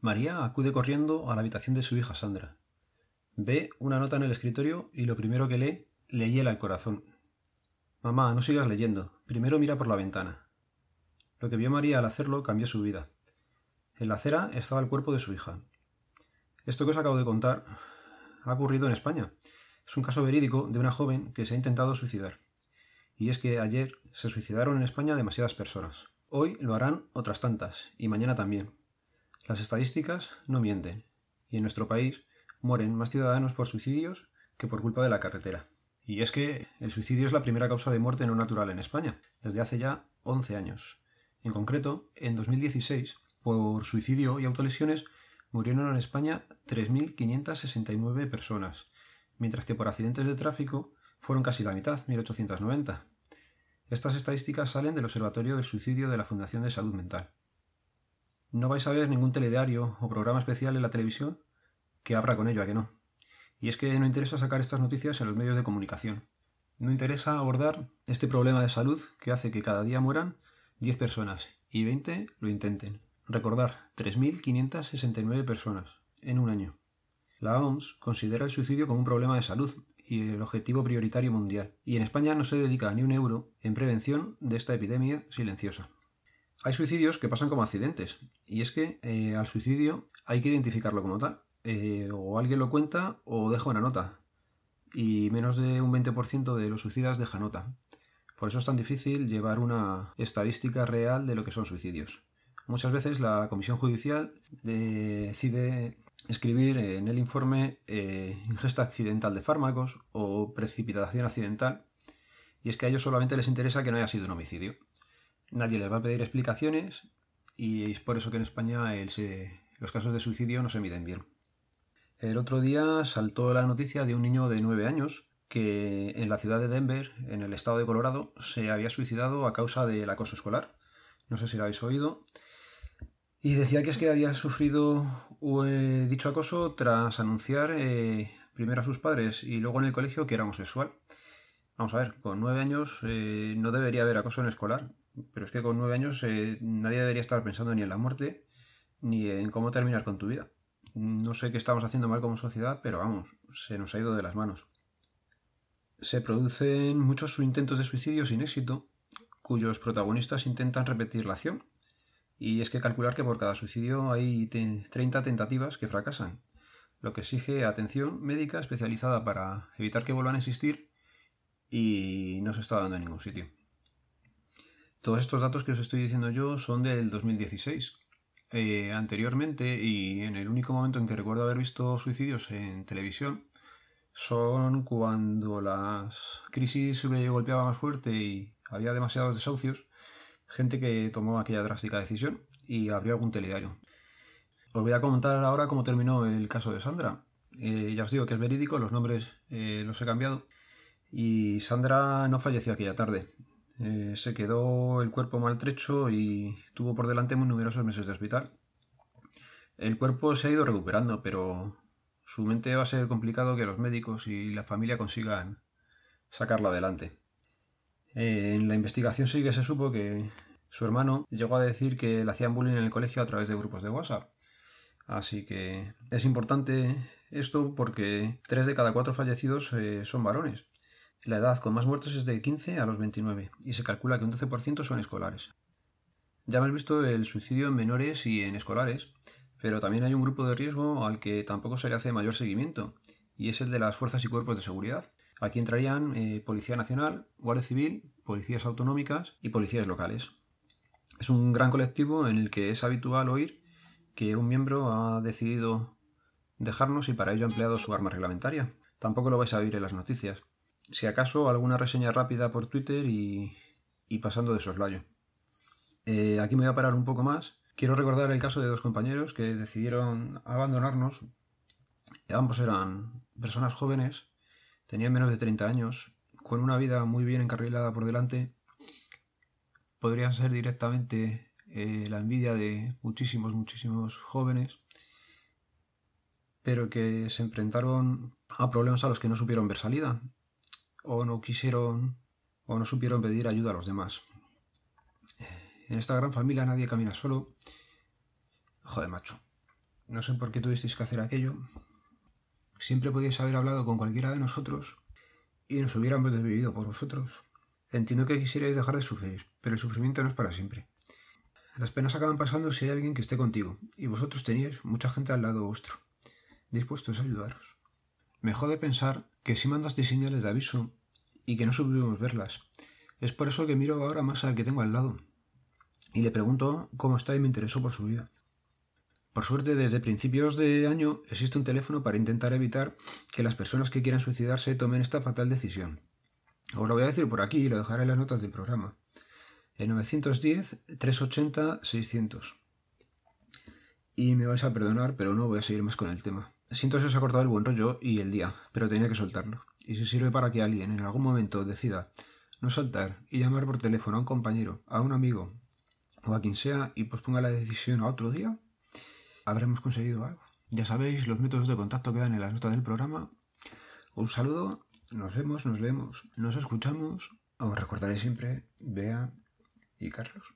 María acude corriendo a la habitación de su hija Sandra. Ve una nota en el escritorio y lo primero que lee le hiela el corazón. Mamá, no sigas leyendo. Primero mira por la ventana. Lo que vio María al hacerlo cambió su vida. En la acera estaba el cuerpo de su hija. Esto que os acabo de contar ha ocurrido en España. Es un caso verídico de una joven que se ha intentado suicidar. Y es que ayer se suicidaron en España demasiadas personas. Hoy lo harán otras tantas, y mañana también. Las estadísticas no mienten, y en nuestro país mueren más ciudadanos por suicidios que por culpa de la carretera. Y es que el suicidio es la primera causa de muerte no natural en España, desde hace ya 11 años. En concreto, en 2016, por suicidio y autolesiones murieron en España 3.569 personas, mientras que por accidentes de tráfico fueron casi la mitad, 1.890. Estas estadísticas salen del Observatorio del Suicidio de la Fundación de Salud Mental. No vais a ver ningún telediario o programa especial en la televisión que abra con ello, a que no. Y es que no interesa sacar estas noticias en los medios de comunicación. No interesa abordar este problema de salud que hace que cada día mueran 10 personas y 20 lo intenten. Recordar, 3.569 personas en un año. La OMS considera el suicidio como un problema de salud y el objetivo prioritario mundial, y en España no se dedica ni un euro en prevención de esta epidemia silenciosa. Hay suicidios que pasan como accidentes, y es que eh, al suicidio hay que identificarlo como tal. Eh, o alguien lo cuenta o deja una nota. Y menos de un 20% de los suicidas deja nota. Por eso es tan difícil llevar una estadística real de lo que son suicidios. Muchas veces la comisión judicial decide escribir en el informe eh, ingesta accidental de fármacos o precipitación accidental, y es que a ellos solamente les interesa que no haya sido un homicidio. Nadie les va a pedir explicaciones y es por eso que en España los casos de suicidio no se miden bien. El otro día saltó la noticia de un niño de 9 años que en la ciudad de Denver, en el estado de Colorado, se había suicidado a causa del acoso escolar. No sé si lo habéis oído. Y decía que es que había sufrido eh, dicho acoso tras anunciar eh, primero a sus padres y luego en el colegio que era homosexual. Vamos a ver, con nueve años eh, no debería haber acoso en escolar, pero es que con nueve años eh, nadie debería estar pensando ni en la muerte ni en cómo terminar con tu vida. No sé qué estamos haciendo mal como sociedad, pero vamos, se nos ha ido de las manos. Se producen muchos intentos de suicidio sin éxito, cuyos protagonistas intentan repetir la acción. Y es que calcular que por cada suicidio hay 30 tentativas que fracasan, lo que exige atención médica especializada para evitar que vuelvan a existir y no se está dando en ningún sitio. Todos estos datos que os estoy diciendo yo son del 2016. Eh, anteriormente, y en el único momento en que recuerdo haber visto suicidios en televisión, son cuando las crisis golpeaba más fuerte y había demasiados desahucios, gente que tomó aquella drástica decisión y abrió algún telediario. Os voy a comentar ahora cómo terminó el caso de Sandra. Eh, ya os digo que es verídico, los nombres eh, los he cambiado. Y Sandra no falleció aquella tarde. Eh, se quedó el cuerpo maltrecho y tuvo por delante muy numerosos meses de hospital. El cuerpo se ha ido recuperando, pero su mente va a ser complicado que los médicos y la familia consigan sacarla adelante. Eh, en la investigación sí que se supo que su hermano llegó a decir que le hacían bullying en el colegio a través de grupos de WhatsApp. Así que es importante esto porque tres de cada cuatro fallecidos eh, son varones. La edad con más muertos es de 15 a los 29 y se calcula que un 12% son escolares. Ya hemos visto el suicidio en menores y en escolares, pero también hay un grupo de riesgo al que tampoco se le hace mayor seguimiento, y es el de las fuerzas y cuerpos de seguridad. Aquí entrarían eh, Policía Nacional, Guardia Civil, policías autonómicas y policías locales. Es un gran colectivo en el que es habitual oír que un miembro ha decidido dejarnos y para ello ha empleado su arma reglamentaria. Tampoco lo vais a oír en las noticias si acaso alguna reseña rápida por Twitter y, pasando de soslayo. Eh, aquí me voy a parar un poco más. Quiero recordar el caso de dos compañeros que decidieron abandonarnos. Ambos eran personas jóvenes, tenían menos de 30 años, con una vida muy bien encarrilada por delante. Podrían ser directamente eh, la envidia de muchísimos, muchísimos jóvenes, pero que se enfrentaron a problemas a los que no supieron ver salida o no quisieron o no supieron pedir ayuda a los demás. En esta gran familia nadie camina solo. Joder, macho. No sé por qué tuvisteis que hacer aquello. Siempre podíais haber hablado con cualquiera de nosotros y nos hubiéramos desvivido por vosotros. Entiendo que quisierais dejar de sufrir, pero el sufrimiento no es para siempre. Las penas acaban pasando si hay alguien que esté contigo, y vosotros teníais mucha gente al lado vuestro, dispuestos a ayudaros. Me jode pensar que si mandasteis señales de aviso y que no supimos verlas. Es por eso que miro ahora más al que tengo al lado, y le pregunto cómo está y me intereso por su vida. Por suerte, desde principios de año existe un teléfono para intentar evitar que las personas que quieran suicidarse tomen esta fatal decisión. Os lo voy a decir por aquí y lo dejaré en las notas del programa. El 910-380-600. Y me vais a perdonar, pero no voy a seguir más con el tema. Siento si os ha cortado el buen rollo y el día, pero tenía que soltarlo. Y si sirve para que alguien en algún momento decida no saltar y llamar por teléfono a un compañero, a un amigo o a quien sea y posponga la decisión a otro día, habremos conseguido algo. Ya sabéis, los métodos de contacto quedan en las notas del programa. Un saludo, nos vemos, nos leemos, nos escuchamos. Os recordaré siempre, Bea y Carlos.